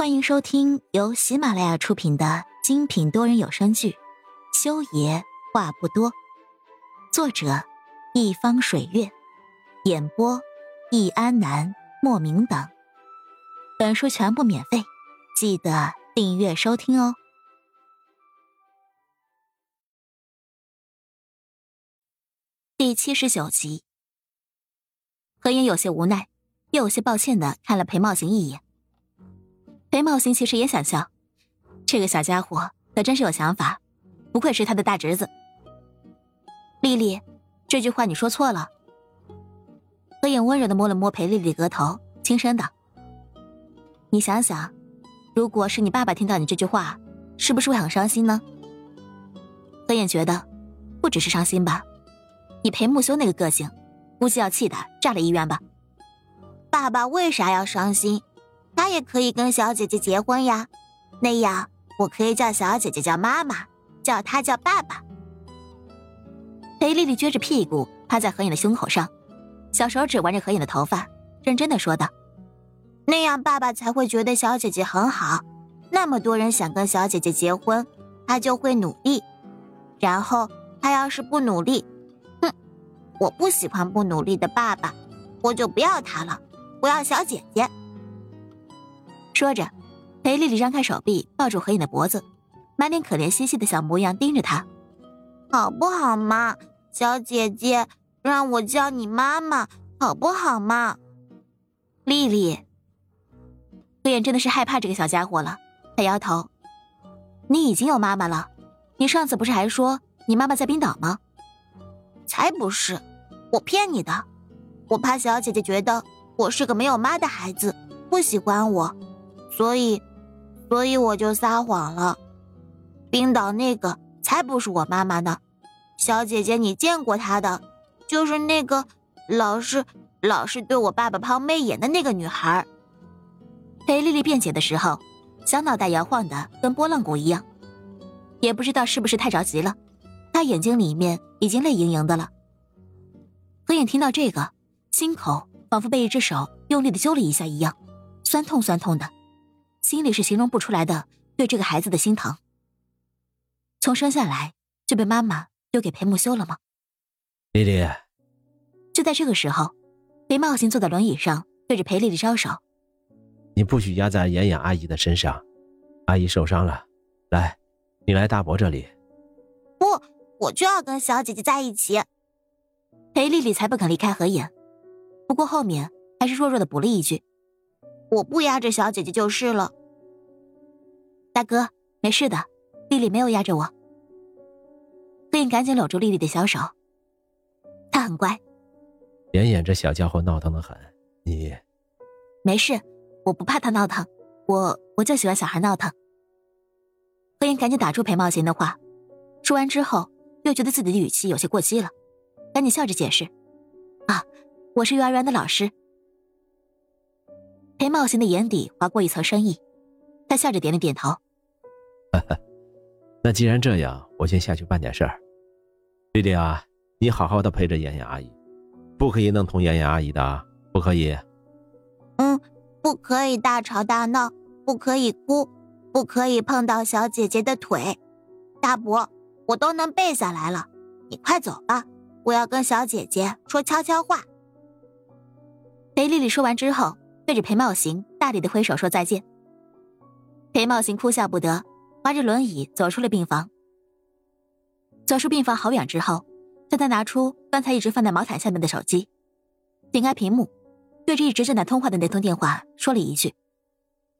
欢迎收听由喜马拉雅出品的精品多人有声剧《修爷话不多》，作者：一方水月，演播：易安南、莫名等。本书全部免费，记得订阅收听哦。第七十九集，何言有些无奈，又有些抱歉的看了裴茂行一眼。裴茂兴其实也想笑，这个小家伙可真是有想法，不愧是他的大侄子。丽丽，这句话你说错了。何影温柔的摸了摸裴丽丽额头，轻声道：“你想想，如果是你爸爸听到你这句话，是不是会很伤心呢？”何影觉得，不只是伤心吧，以裴木修那个个性，估计要气得炸了医院吧。爸爸为啥要伤心？他也可以跟小姐姐结婚呀，那样我可以叫小姐姐叫妈妈，叫他叫爸爸。裴丽丽撅着屁股趴在何影的胸口上，小手指玩着何影的头发，认真的说道：“那样爸爸才会觉得小姐姐很好。那么多人想跟小姐姐结婚，他就会努力。然后他要是不努力，哼，我不喜欢不努力的爸爸，我就不要他了，我要小姐姐。”说着，裴丽丽张开手臂抱住何影的脖子，满脸可怜兮兮的小模样盯着他，好不好嘛，小姐姐，让我叫你妈妈好不好嘛？丽丽，何影真的是害怕这个小家伙了，他摇头：“你已经有妈妈了，你上次不是还说你妈妈在冰岛吗？”才不是，我骗你的，我怕小姐姐觉得我是个没有妈的孩子，不喜欢我。所以，所以我就撒谎了。冰岛那个才不是我妈妈呢，小姐姐，你见过她的，就是那个老是老是对我爸爸抛媚眼的那个女孩。裴丽丽辩解的时候，小脑袋摇晃的跟拨浪鼓一样，也不知道是不是太着急了，她眼睛里面已经泪盈盈的了。何影听到这个，心口仿佛被一只手用力的揪了一下一样，酸痛酸痛的。心里是形容不出来的，对这个孩子的心疼。从生下来就被妈妈丢给裴木修了吗？丽丽。就在这个时候，裴茂行坐在轮椅上，对着裴丽丽招手：“你不许压在妍妍阿姨的身上，阿姨受伤了。来，你来大伯这里。”不，我就要跟小姐姐在一起。裴丽丽才不肯离开何影，不过后面还是弱弱的补了一句：“我不压着小姐姐就是了。”大哥，没事的，丽丽没有压着我。何影赶紧搂住丽丽的小手，她很乖。妍妍这小家伙闹腾的很，你没事，我不怕他闹腾，我我就喜欢小孩闹腾。何影赶紧打住裴茂行的话，说完之后又觉得自己的语气有些过激了，赶紧笑着解释：“啊，我是幼儿园的老师。”裴茂行的眼底划过一层深意。他笑着点了点头。那既然这样，我先下去办点事儿。丽丽啊，你好好的陪着妍妍阿姨，不可以弄痛妍妍阿姨的，不可以。嗯，不可以大吵大闹，不可以哭，不可以碰到小姐姐的腿。大伯，我都能背下来了，你快走吧，我要跟小姐姐说悄悄话。裴丽丽说完之后，对着裴茂行大力的挥手说再见。裴茂行哭笑不得，划着轮椅走出了病房。走出病房好远之后，他才拿出刚才一直放在毛毯下面的手机，点开屏幕，对着一直正在通话的那通电话说了一句：“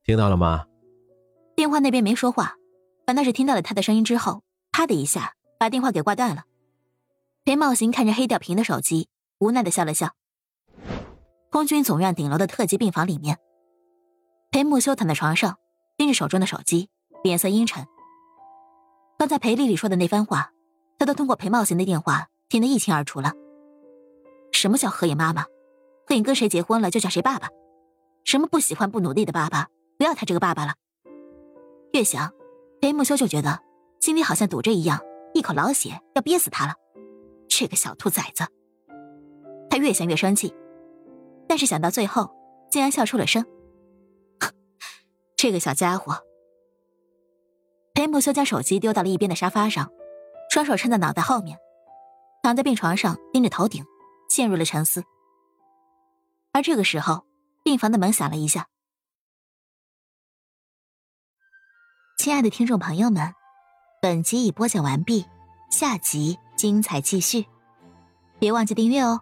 听到了吗？”电话那边没说话，反倒是听到了他的声音之后，啪的一下把电话给挂断了。裴茂行看着黑掉屏的手机，无奈的笑了笑。空军总院顶楼的特级病房里面，裴木修躺在床上。盯着手中的手机，脸色阴沉。刚才裴丽丽说的那番话，他都通过裴茂行的电话听得一清二楚了。什么叫何影妈妈？何影跟谁结婚了就叫谁爸爸？什么不喜欢不努力的爸爸？不要他这个爸爸了。越想，裴木修就觉得心里好像堵着一样，一口老血要憋死他了。这个小兔崽子！他越想越生气，但是想到最后，竟然笑出了声。这个小家伙。裴木修将手机丢到了一边的沙发上，双手撑在脑袋后面，躺在病床上盯着头顶，陷入了沉思。而这个时候，病房的门响了一下。亲爱的听众朋友们，本集已播讲完毕，下集精彩继续，别忘记订阅哦。